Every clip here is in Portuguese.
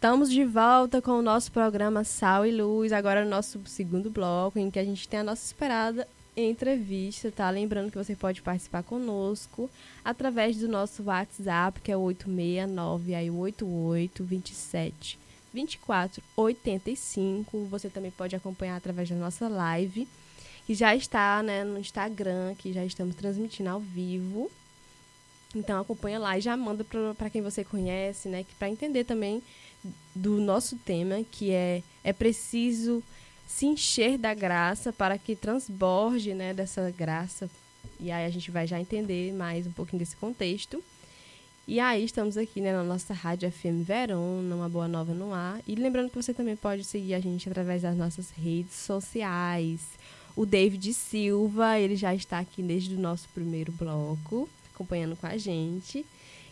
Estamos de volta com o nosso programa Sal e Luz, agora no nosso segundo bloco, em que a gente tem a nossa esperada entrevista, tá? Lembrando que você pode participar conosco através do nosso WhatsApp, que é o 869 aí 88 27 24 85. Você também pode acompanhar através da nossa live, que já está né, no Instagram, que já estamos transmitindo ao vivo. Então acompanha lá e já manda para quem você conhece, né? Para entender também do nosso tema, que é é preciso se encher da graça para que transborde, né, dessa graça. E aí a gente vai já entender mais um pouquinho desse contexto. E aí estamos aqui né, na nossa rádio FM Verão, numa Boa Nova no ar. E lembrando que você também pode seguir a gente através das nossas redes sociais. O David Silva, ele já está aqui desde o nosso primeiro bloco, acompanhando com a gente.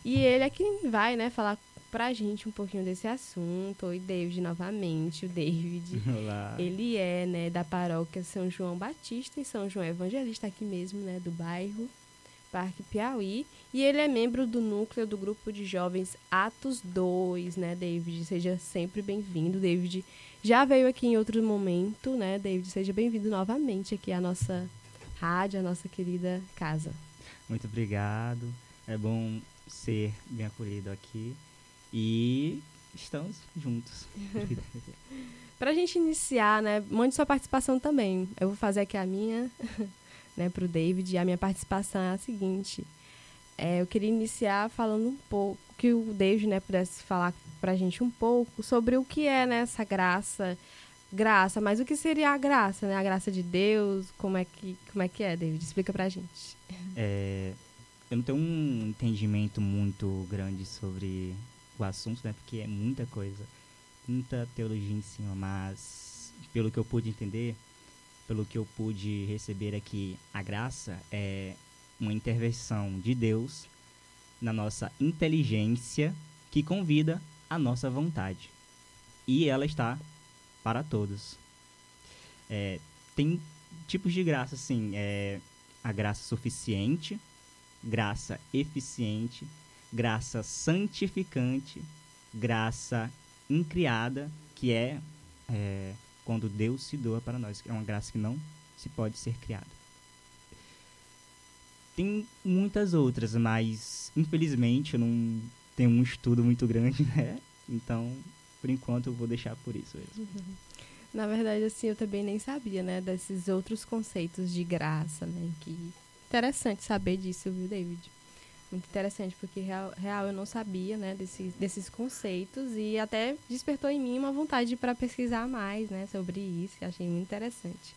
E ele é quem vai, né, falar pra gente um pouquinho desse assunto. Oi, David, novamente. O David, Olá. ele é, né, da paróquia São João Batista e São João Evangelista, aqui mesmo, né, do bairro Parque Piauí. E ele é membro do núcleo do grupo de jovens Atos 2, né, David? Seja sempre bem-vindo, David. Já veio aqui em outro momento, né, David? Seja bem-vindo novamente aqui à nossa rádio, à nossa querida casa. Muito obrigado. É bom ser bem acolhido aqui. E estamos juntos. Para a gente iniciar, né, mande sua participação também. Eu vou fazer aqui a minha, né, para o David. E a minha participação é a seguinte. É, eu queria iniciar falando um pouco, que o David né, pudesse falar para a gente um pouco sobre o que é né, essa graça, graça, mas o que seria a graça, né? A graça de Deus, como é que, como é, que é, David? Explica para a gente. É, eu não tenho um entendimento muito grande sobre o assunto, né? Porque é muita coisa, muita teologia em cima, mas pelo que eu pude entender, pelo que eu pude receber aqui, a graça é uma intervenção de Deus na nossa inteligência que convida a nossa vontade. E ela está para todos. É, tem tipos de graça, assim, é a graça suficiente, graça eficiente, graça santificante, graça incriada, que é, é quando Deus se doa para nós. É uma graça que não se pode ser criada. Tem muitas outras, mas infelizmente eu não tenho um estudo muito grande, né? Então, por enquanto, eu vou deixar por isso mesmo. Na verdade, assim, eu também nem sabia, né, desses outros conceitos de graça, né? Que interessante saber disso, viu, David? Muito interessante, porque real, real eu não sabia, né, desse, desses conceitos e até despertou em mim uma vontade para pesquisar mais, né, sobre isso. Achei muito interessante.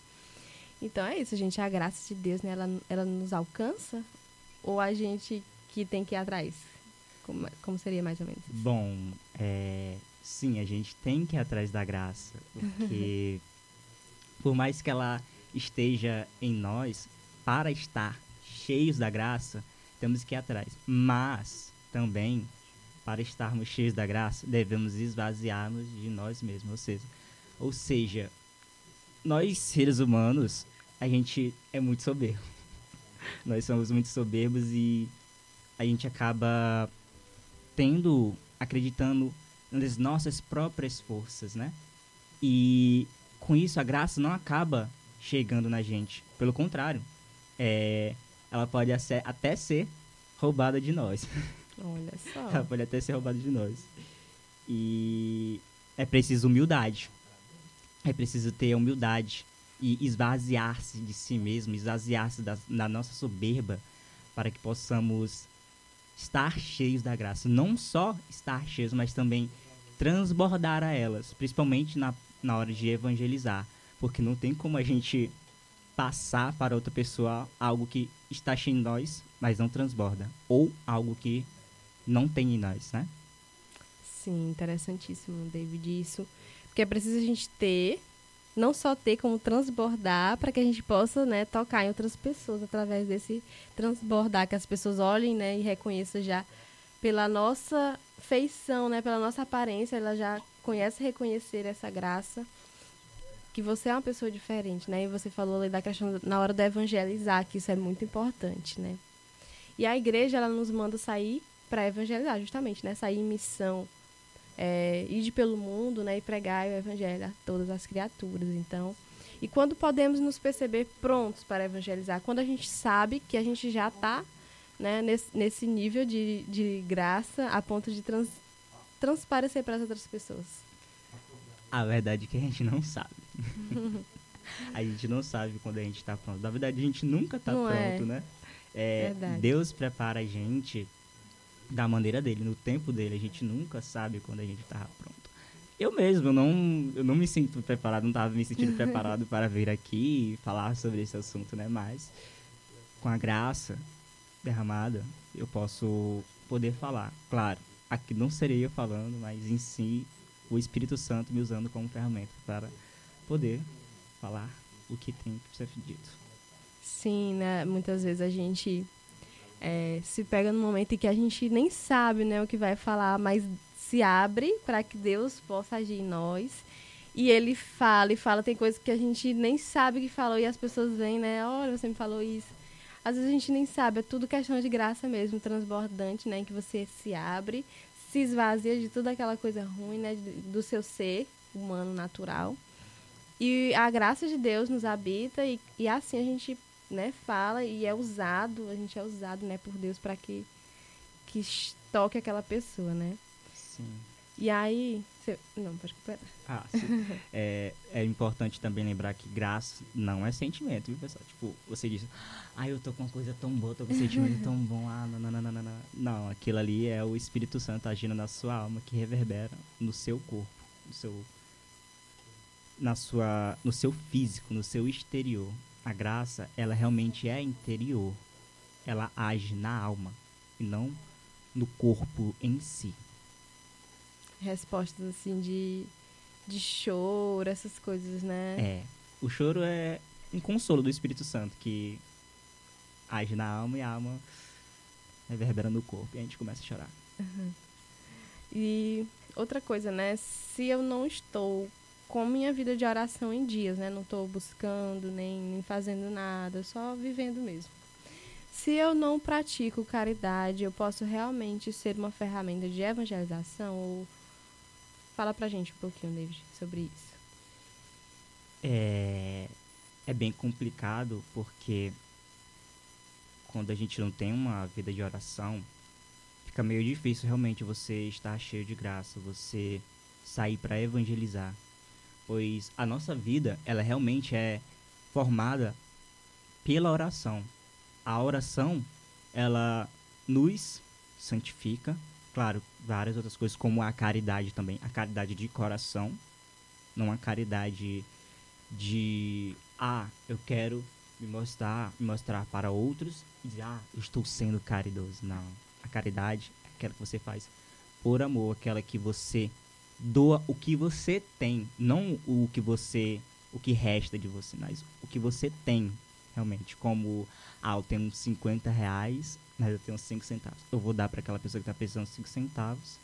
Então é isso, gente. A graça de Deus, né, ela, ela nos alcança ou a gente que tem que ir atrás? Como, como seria mais ou menos isso? Bom, é, sim, a gente tem que ir atrás da graça, porque por mais que ela esteja em nós, para estar cheios da graça, temos que ir atrás. Mas também, para estarmos cheios da graça, devemos esvaziar-nos de nós mesmos. Ou seja, ou seja, nós seres humanos, a gente é muito soberbo. nós somos muito soberbos e a gente acaba tendo, acreditando nas nossas próprias forças, né? E com isso a graça não acaba chegando na gente. Pelo contrário, é, ela pode até ser roubada de nós. Olha só. ela pode até ser roubada de nós. E é preciso humildade. É preciso ter humildade e esvaziar-se de si mesmo, esvaziar-se da, da nossa soberba para que possamos estar cheios da graça. Não só estar cheios, mas também transbordar a elas, principalmente na, na hora de evangelizar. Porque não tem como a gente passar para outra pessoa algo que está em nós, mas não transborda. Ou algo que não tem em nós, né? Sim, interessantíssimo, David, isso. Porque é preciso a gente ter, não só ter como transbordar, para que a gente possa né, tocar em outras pessoas através desse transbordar, que as pessoas olhem né, e reconheçam já pela nossa feição, né, pela nossa aparência, ela já conhece reconhecer essa graça que você é uma pessoa diferente, né? E você falou ali da questão na hora de evangelizar, que isso é muito importante, né? E a igreja ela nos manda sair para evangelizar, justamente, né? Sair em missão é, ide pelo mundo, né, e pregar o evangelho a todas as criaturas. Então, e quando podemos nos perceber prontos para evangelizar? Quando a gente sabe que a gente já está né, nesse, nesse nível de, de graça a ponto de trans, transparecer para as outras pessoas. A verdade é que a gente não sabe. a gente não sabe quando a gente está pronto. Na verdade, a gente nunca está pronto, é. né? É, Deus prepara a gente da maneira dele, no tempo dele. A gente nunca sabe quando a gente está pronto. Eu mesmo, eu não, eu não me sinto preparado, não estava me sentindo preparado para vir aqui e falar sobre esse assunto, né? Mas com a graça derramada, eu posso poder falar. Claro, aqui não serei eu falando, mas em si o Espírito Santo me usando como ferramenta para poder falar o que tem que ser dito. Sim, né? Muitas vezes a gente é, se pega no momento em que a gente nem sabe né, o que vai falar, mas se abre para que Deus possa agir em nós. E ele fala e fala, tem coisas que a gente nem sabe que falou e as pessoas vêm, né? Olha, você me falou isso. Às vezes a gente nem sabe, é tudo questão de graça mesmo, transbordante, né? Em que você se abre, se esvazia de toda aquela coisa ruim, né? Do seu ser humano natural. E a graça de Deus nos habita e, e assim a gente, né, fala e é usado, a gente é usado, né, por Deus para que que toque aquela pessoa, né? Sim. E aí. Não, pode completar. Ah, sim. é, é importante também lembrar que graça não é sentimento, viu, pessoal? Tipo, você diz, ah, eu tô com uma coisa tão boa, tô com um sentimento tão bom, ah, não, não, não, não, não. Não, aquilo ali é o Espírito Santo agindo na sua alma que reverbera no seu corpo, no seu. Na sua, no seu físico, no seu exterior. A graça, ela realmente é interior. Ela age na alma e não no corpo em si respostas assim de, de choro, essas coisas, né? É. O choro é um consolo do Espírito Santo que age na alma e a alma reverbera no corpo e a gente começa a chorar. Uhum. E outra coisa, né? Se eu não estou com minha vida de oração em dias, né? Não estou buscando nem, nem fazendo nada, só vivendo mesmo. Se eu não pratico caridade, eu posso realmente ser uma ferramenta de evangelização ou Fala pra gente um pouquinho, David, sobre isso. É, é bem complicado porque quando a gente não tem uma vida de oração, fica meio difícil realmente você estar cheio de graça, você sair para evangelizar. Pois a nossa vida, ela realmente é formada pela oração. A oração, ela nos santifica, claro, várias outras coisas, como a caridade também. A caridade de coração, não a caridade de, ah, eu quero me mostrar, me mostrar para outros e dizer, ah, eu estou sendo caridoso. Não. A caridade é aquela que você faz por amor, aquela que você doa o que você tem, não o que você, o que resta de você, mas o que você tem realmente, como, ah, eu tenho 50 reais, mas eu tenho 5 centavos. Eu vou dar para aquela pessoa que está precisando 5 centavos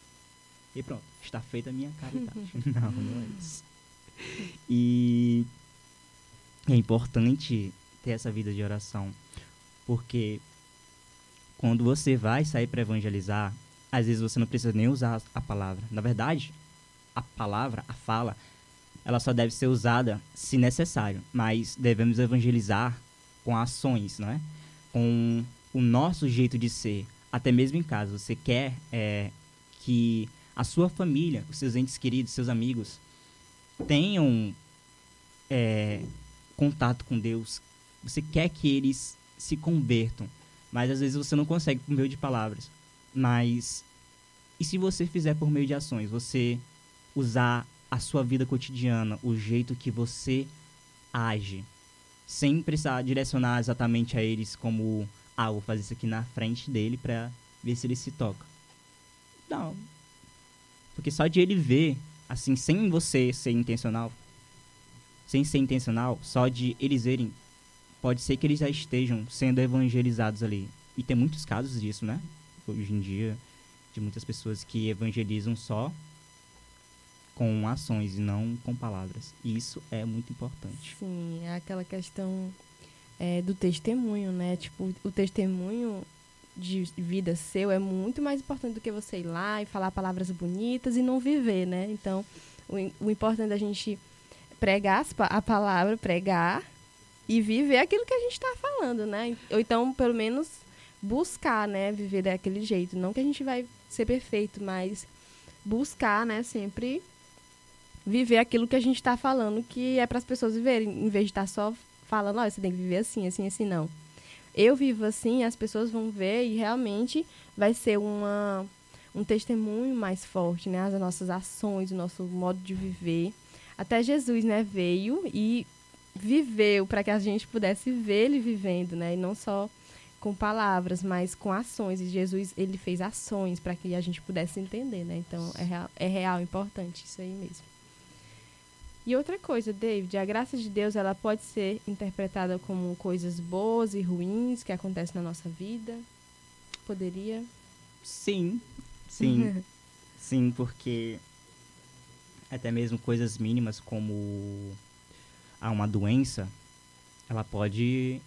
e pronto, está feita a minha caridade. não, não é isso. E é importante ter essa vida de oração, porque quando você vai sair para evangelizar, às vezes você não precisa nem usar a palavra. Na verdade, a palavra, a fala, ela só deve ser usada se necessário, mas devemos evangelizar com ações, não é? Com o nosso jeito de ser, até mesmo em casa. Você quer é, que a sua família, os seus entes queridos, seus amigos, tenham é, contato com Deus. Você quer que eles se convertam, mas às vezes você não consegue por meio de palavras. Mas e se você fizer por meio de ações? Você usar a sua vida cotidiana, o jeito que você age, sem precisar direcionar exatamente a eles como ah, vou fazer isso aqui na frente dele pra ver se ele se toca. Não. Porque só de ele ver, assim, sem você ser intencional, sem ser intencional, só de eles verem, pode ser que eles já estejam sendo evangelizados ali. E tem muitos casos disso, né? Hoje em dia, de muitas pessoas que evangelizam só com ações e não com palavras. Isso é muito importante. Sim, é aquela questão é, do testemunho, né? Tipo, o testemunho de vida seu é muito mais importante do que você ir lá e falar palavras bonitas e não viver, né? Então, o, o importante é a gente pregar a palavra, pregar e viver aquilo que a gente está falando, né? Ou então, pelo menos, buscar, né? Viver daquele jeito. Não que a gente vai ser perfeito, mas buscar, né? Sempre viver aquilo que a gente está falando, que é para as pessoas viverem, em vez de estar tá só falando, olha, você tem que viver assim, assim, assim, não. Eu vivo assim, as pessoas vão ver e realmente vai ser uma, um testemunho mais forte, né? As nossas ações, o nosso modo de viver. Até Jesus, né, veio e viveu para que a gente pudesse ver ele vivendo, né? E não só com palavras, mas com ações. E Jesus, ele fez ações para que a gente pudesse entender, né? Então, é real, é real, importante isso aí mesmo. E outra coisa, David, a graça de Deus ela pode ser interpretada como coisas boas e ruins que acontecem na nossa vida? Poderia? Sim, sim, sim, porque até mesmo coisas mínimas como a uma doença, ela pode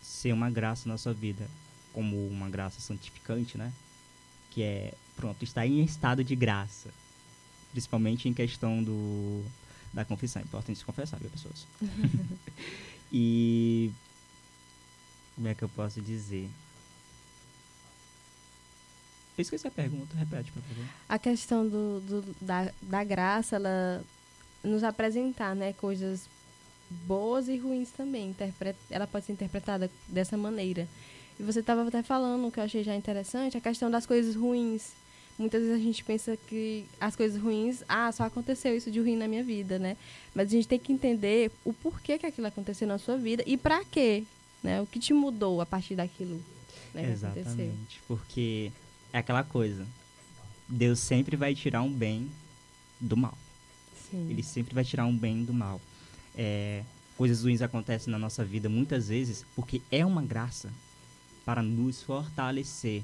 ser uma graça na nossa vida, como uma graça santificante, né? Que é, pronto, estar em estado de graça, principalmente em questão do da confissão. É importante se confessar, viu, pessoas? e. Como é que eu posso dizer? Eu esqueci a pergunta, repete, por favor. A questão do, do, da, da graça, ela nos apresentar né, coisas boas e ruins também. Interpre ela pode ser interpretada dessa maneira. E você estava até falando, o que eu achei já interessante, a questão das coisas ruins muitas vezes a gente pensa que as coisas ruins, ah, só aconteceu isso de ruim na minha vida, né? Mas a gente tem que entender o porquê que aquilo aconteceu na sua vida e para quê, né? O que te mudou a partir daquilo né, Exatamente, porque é aquela coisa. Deus sempre vai tirar um bem do mal. Sim. Ele sempre vai tirar um bem do mal. É, coisas ruins acontecem na nossa vida muitas vezes porque é uma graça para nos fortalecer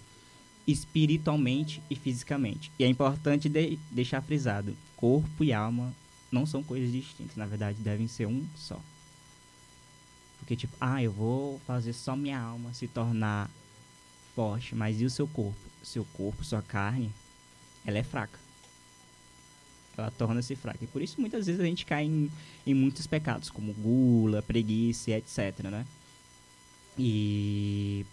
espiritualmente e fisicamente. E é importante de deixar frisado: corpo e alma não são coisas distintas, na verdade, devem ser um só. Porque, tipo, ah, eu vou fazer só minha alma se tornar forte, mas e o seu corpo? Seu corpo, sua carne, ela é fraca. Ela torna-se fraca. E por isso, muitas vezes, a gente cai em, em muitos pecados, como gula, preguiça, etc, né? E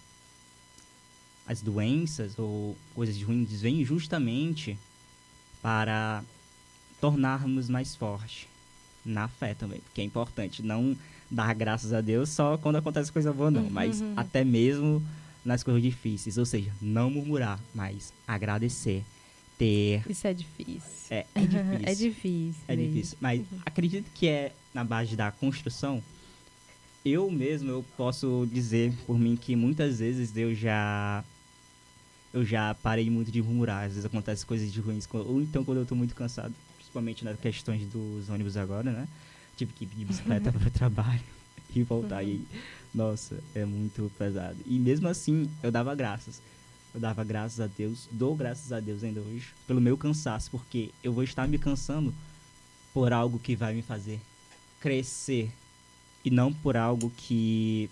as doenças ou coisas ruins vêm justamente para tornarmos mais fortes na fé também, porque é importante não dar graças a Deus só quando acontece coisa boa não, uhum. mas até mesmo nas coisas difíceis, ou seja, não murmurar, mas agradecer, ter Isso é difícil. É, é difícil. é difícil. É difícil, mas uhum. acredito que é na base da construção. Eu mesmo eu posso dizer por mim que muitas vezes Deus já eu já parei muito de murmurar. Às vezes acontece coisas de ruins. Ou então quando eu tô muito cansado, principalmente nas questões dos ônibus agora, né? Tive que ir de bicicleta para o trabalho e voltar. E, nossa, é muito pesado. E mesmo assim, eu dava graças. Eu dava graças a Deus, dou graças a Deus ainda hoje, pelo meu cansaço, porque eu vou estar me cansando por algo que vai me fazer crescer e não por algo que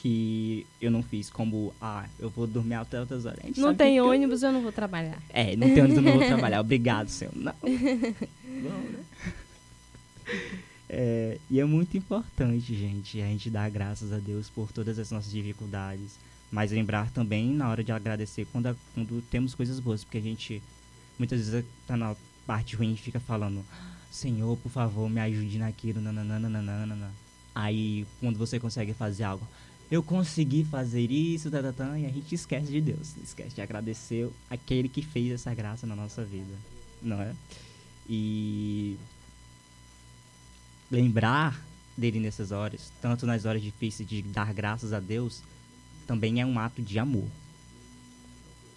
que eu não fiz, como, ah, eu vou dormir até outras horas. Não tem ônibus, eu... eu... não vou trabalhar. É, não tem ônibus, eu não vou trabalhar. Obrigado, senhor. Não. não né? É, e é muito importante, gente, a gente dar graças a Deus por todas as nossas dificuldades, mas lembrar também na hora de agradecer quando, quando temos coisas boas, porque a gente muitas vezes tá na parte ruim e fica falando, Senhor, por favor, me ajude naquilo, nananana. Aí, quando você consegue fazer algo, eu consegui fazer isso, tá, tá, tá, e a gente esquece de Deus, esquece de agradecer aquele que fez essa graça na nossa vida, não é? E lembrar dele nessas horas, tanto nas horas difíceis de dar graças a Deus, também é um ato de amor.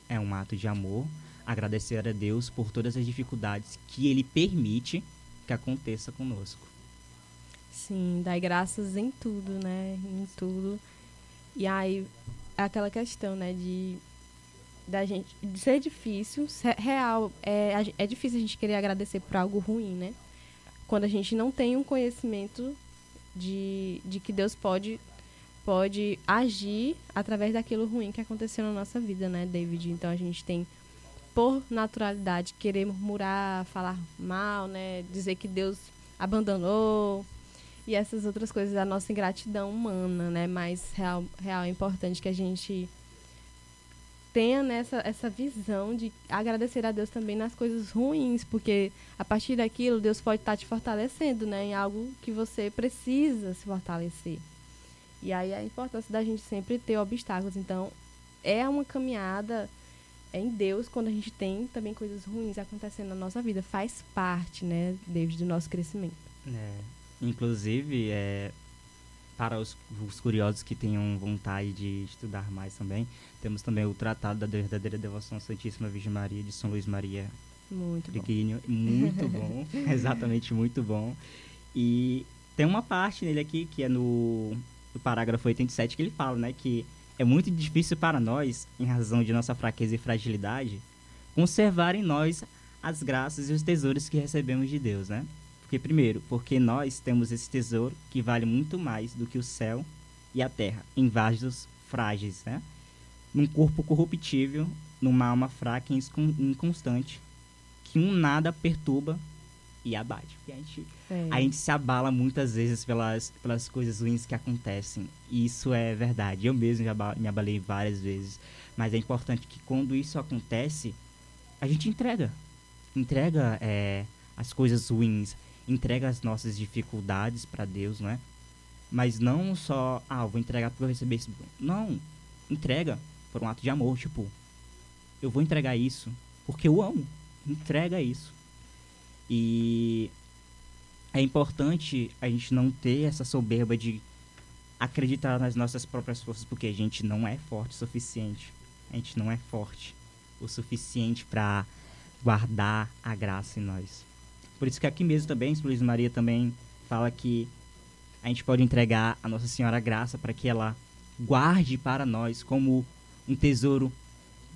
É um ato de amor agradecer a Deus por todas as dificuldades que ele permite que aconteça conosco. Sim, dar graças em tudo, né? Em tudo. E aí, é aquela questão, né, de da gente de ser difícil, ser real, é, é difícil a gente querer agradecer por algo ruim, né? Quando a gente não tem um conhecimento de, de que Deus pode pode agir através daquilo ruim que aconteceu na nossa vida, né, David? Então a gente tem por naturalidade querer murmurar, falar mal, né, dizer que Deus abandonou e essas outras coisas da nossa ingratidão humana, né? Mas real, real é importante que a gente tenha nessa essa visão de agradecer a Deus também nas coisas ruins, porque a partir daquilo Deus pode estar te fortalecendo, né, em algo que você precisa se fortalecer. E aí a importância da gente sempre ter obstáculos. Então, é uma caminhada em Deus quando a gente tem também coisas ruins acontecendo na nossa vida. Faz parte, né, David, do nosso crescimento. É, inclusive, é, para os, os, curiosos que tenham vontade de estudar mais também, temos também o Tratado da Verdadeira Devoção à Santíssima Virgem Maria, de São Luís Maria muito Triguinho. Bom. Muito bom, exatamente muito bom. E tem uma parte nele aqui que é no do parágrafo 87 que ele fala, né, que é muito difícil para nós, em razão de nossa fraqueza e fragilidade, conservar em nós as graças e os tesouros que recebemos de Deus, né? Porque primeiro, porque nós temos esse tesouro que vale muito mais do que o céu e a terra, em vasos frágeis, né? Num corpo corruptível, numa alma fraca e inconstante, que um nada perturba e abate. Porque a gente, é. a gente se abala muitas vezes pelas, pelas coisas ruins que acontecem. E isso é verdade. Eu mesmo já me abalei várias vezes. Mas é importante que quando isso acontece, a gente entrega. Entrega é, as coisas ruins, entrega as nossas dificuldades para Deus, não é? Mas não só, ah, vou entregar porque eu recebi isso. Não, entrega por um ato de amor, tipo, eu vou entregar isso porque eu amo. Entrega isso. E é importante a gente não ter essa soberba de acreditar nas nossas próprias forças, porque a gente não é forte o suficiente. A gente não é forte o suficiente para guardar a graça em nós. Por isso que aqui mesmo também, Luiz Maria também fala que a gente pode entregar a Nossa Senhora a graça para que ela guarde para nós como um tesouro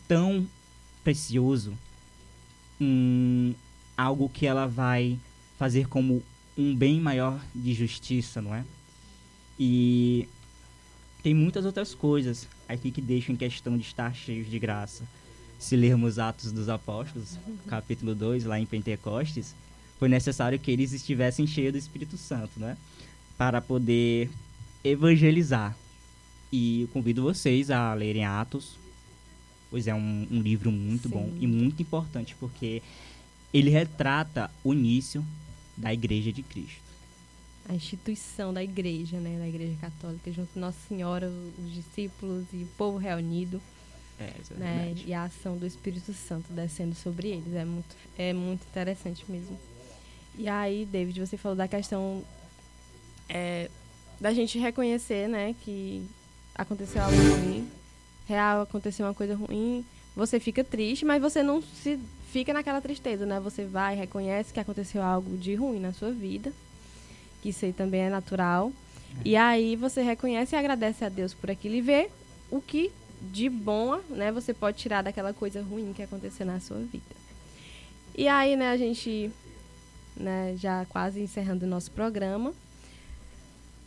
tão precioso, um, algo que ela vai fazer como um bem maior de justiça, não é? E tem muitas outras coisas aqui que deixam em questão de estar cheios de graça. Se lermos Atos dos Apóstolos, capítulo 2, lá em Pentecostes, foi necessário que eles estivessem cheios do Espírito Santo, né? Para poder evangelizar. E eu convido vocês a lerem Atos, pois é um, um livro muito Sim. bom e muito importante, porque ele retrata o início da Igreja de Cristo. A instituição da igreja, né, da igreja católica, junto com Nossa Senhora, os discípulos e o povo reunido. É, é né, e a ação do Espírito Santo descendo sobre eles. É muito, é muito interessante mesmo. E aí, David, você falou da questão é, da gente reconhecer, né, que aconteceu algo ruim, real aconteceu uma coisa ruim, você fica triste, mas você não se fica naquela tristeza, né? Você vai, reconhece que aconteceu algo de ruim na sua vida, que isso aí também é natural. E aí você reconhece e agradece a Deus por aquilo e vê o que de bom, né, você pode tirar daquela coisa ruim que aconteceu na sua vida. E aí, né, a gente, né, já quase encerrando o nosso programa,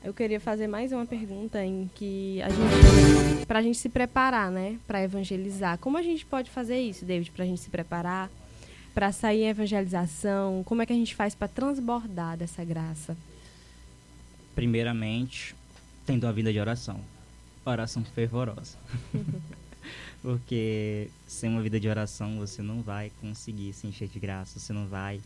eu queria fazer mais uma pergunta em que a gente, para a gente se preparar, né, para evangelizar. Como a gente pode fazer isso, David, para a gente se preparar, para sair em evangelização? Como é que a gente faz para transbordar dessa graça? Primeiramente, tendo uma vida de oração, oração fervorosa. Porque sem uma vida de oração você não vai conseguir se encher de graça, você não vai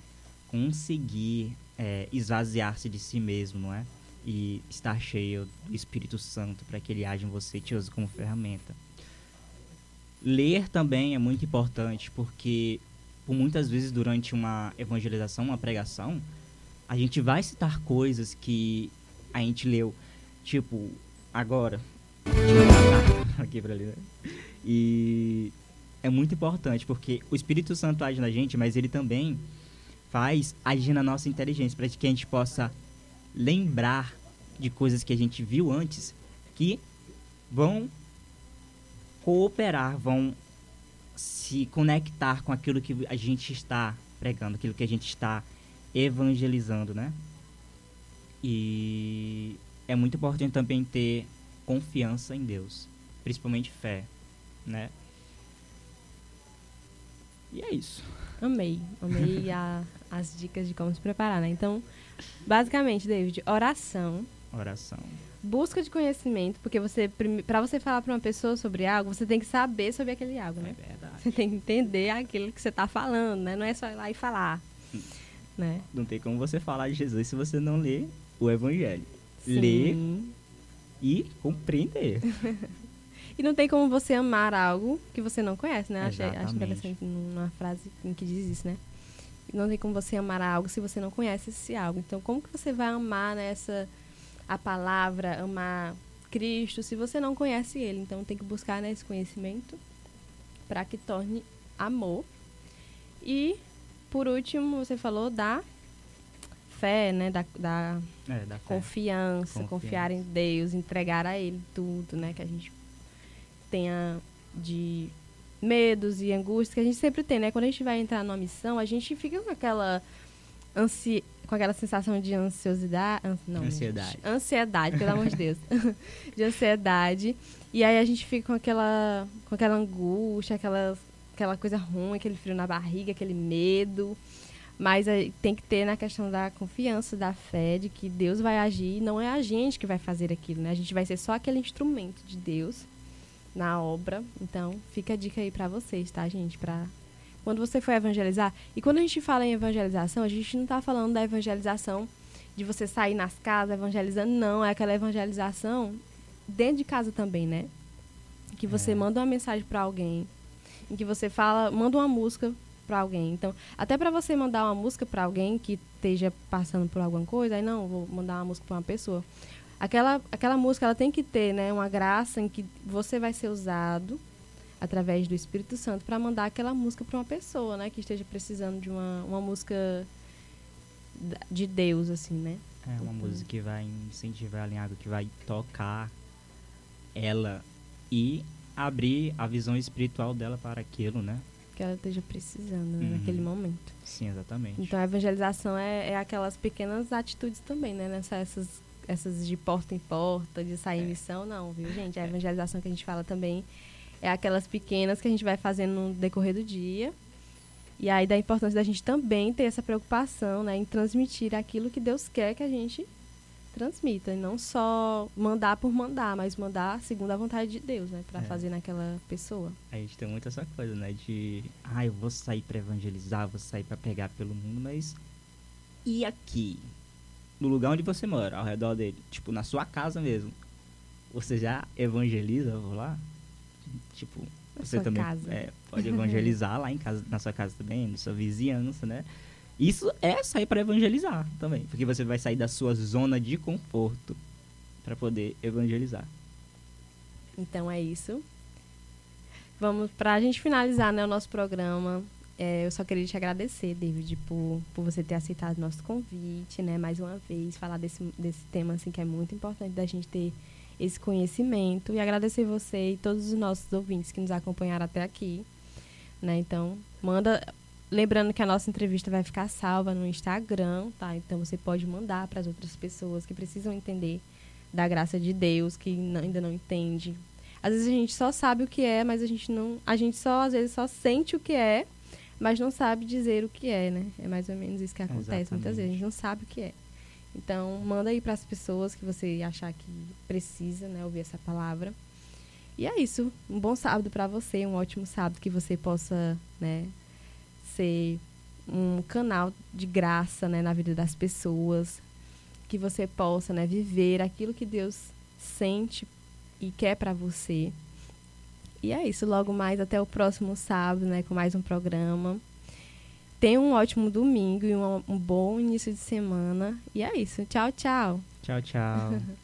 conseguir é, esvaziar-se de si mesmo, não é? e estar cheio do Espírito Santo para que ele age em você e te use como ferramenta. Ler também é muito importante porque por muitas vezes durante uma evangelização, uma pregação, a gente vai citar coisas que a gente leu, tipo, agora. Aqui pra ali, né? E é muito importante porque o Espírito Santo age na gente, mas ele também faz agir na nossa inteligência para que a gente possa lembrar de coisas que a gente viu antes que vão cooperar, vão se conectar com aquilo que a gente está pregando, aquilo que a gente está evangelizando, né? E é muito importante também ter confiança em Deus, principalmente fé, né? E é isso. Amei, amei a, as dicas de como se preparar, né? Então, basicamente, David, oração. Oração. Busca de conhecimento, porque você para você falar para uma pessoa sobre algo, você tem que saber sobre aquele algo, né? É verdade. Você tem que entender aquilo que você está falando, né? Não é só ir lá e falar, Hum. né? Não tem como você falar de Jesus se você não ler o Evangelho. Sim. Ler e compreender. E não tem como você amar algo que você não conhece, né? Achei, acho interessante numa frase em que diz isso, né? Não tem como você amar algo se você não conhece esse algo. Então, como que você vai amar nessa a palavra, amar Cristo, se você não conhece Ele? Então, tem que buscar né, esse conhecimento para que torne amor. E, por último, você falou da fé, né? Da, da É, da fé. confiança, Confiança. confiar em Deus, entregar a Ele tudo, né? Que a gente tenha de medos e angústias que a gente sempre tem, né? Quando a gente vai entrar numa missão, a gente fica com aquela ansi com aquela sensação de ansiosidade, an- não, Ansiedade. gente, ansiedade, pelo amor de Deus, de ansiedade. E aí a gente fica com aquela com aquela angústia, aquela aquela coisa ruim, aquele frio na barriga, aquele medo. Mas aí tem que ter na questão da confiança, da fé, de que Deus vai agir, não é a gente que vai fazer aquilo, né? A gente vai ser só aquele instrumento de Deus na obra. Então, fica a dica aí pra vocês, tá, gente? Pra quando você for evangelizar. E quando a gente fala em evangelização, a gente não tá falando da evangelização de você sair nas casas evangelizando, não. É aquela evangelização dentro de casa também, né? Que você É. manda uma mensagem pra alguém, em que você fala, manda uma música pra alguém. Então, até pra você mandar uma música pra alguém que esteja passando por alguma coisa, aí não, vou mandar uma música pra uma pessoa. Aquela, aquela música ela tem que ter né, uma graça em que você vai ser usado através do Espírito Santo para mandar aquela música para uma pessoa, né, que esteja precisando de uma, uma música de Deus, assim, né? É uma Uhum. música que vai incentivar em algo que vai tocar ela e abrir a visão espiritual dela para aquilo, né? Que ela esteja precisando né, Uhum. naquele momento. Sim, exatamente. Então, a evangelização é, é aquelas pequenas atitudes também, né? Nessa, essas, essas de porta em porta, de sair em É. missão, não, viu, gente? A evangelização que a gente fala também é aquelas pequenas que a gente vai fazendo no decorrer do dia. E aí da importância da gente também ter essa preocupação, né? Em transmitir aquilo que Deus quer que a gente transmita. E não só mandar por mandar, mas mandar segundo a vontade de Deus, né? Pra É. fazer naquela pessoa. A gente tem muito essa coisa, né? De, ah, eu vou sair para evangelizar, vou sair para pregar pelo mundo, mas e aqui? No lugar onde você mora, ao redor dele, tipo, na sua casa mesmo. Você já evangeliza por lá? Tipo, Na você sua também casa. é, pode evangelizar lá em casa, na sua casa também, na sua vizinhança, né? Isso é sair para evangelizar também, porque você vai sair da sua zona de conforto para poder evangelizar. Então é isso. Vamos, pra gente finalizar né, o nosso programa, é, eu só queria te agradecer, David, por, por você ter aceitado nosso convite, né? Mais uma vez, falar desse, desse tema assim, que é muito importante da gente ter esse conhecimento. E agradecer você e todos os nossos ouvintes que nos acompanharam até aqui. Né? Então, manda. Lembrando que a nossa entrevista vai ficar salva no Instagram, tá? Então você pode mandar para as outras pessoas que precisam entender da graça de Deus, que ainda não entende. Às vezes a gente só sabe o que é, mas a gente não. A gente só, às vezes, só sente o que é, mas não sabe dizer o que é, né? É mais ou menos isso que acontece muitas Exatamente. vezes. A gente não sabe o que é. Então, manda aí para as pessoas que você achar que precisa, né, ouvir essa palavra. E é isso. Um bom sábado para você, um ótimo sábado que você possa, né, ser um canal de graça, né, na vida das pessoas, que você possa, né, viver aquilo que Deus sente e quer para você. E é isso, logo mais até o próximo sábado, né, com mais um programa. Tenha um ótimo domingo e um, um bom início de semana. E é isso. Tchau, tchau. Tchau, tchau.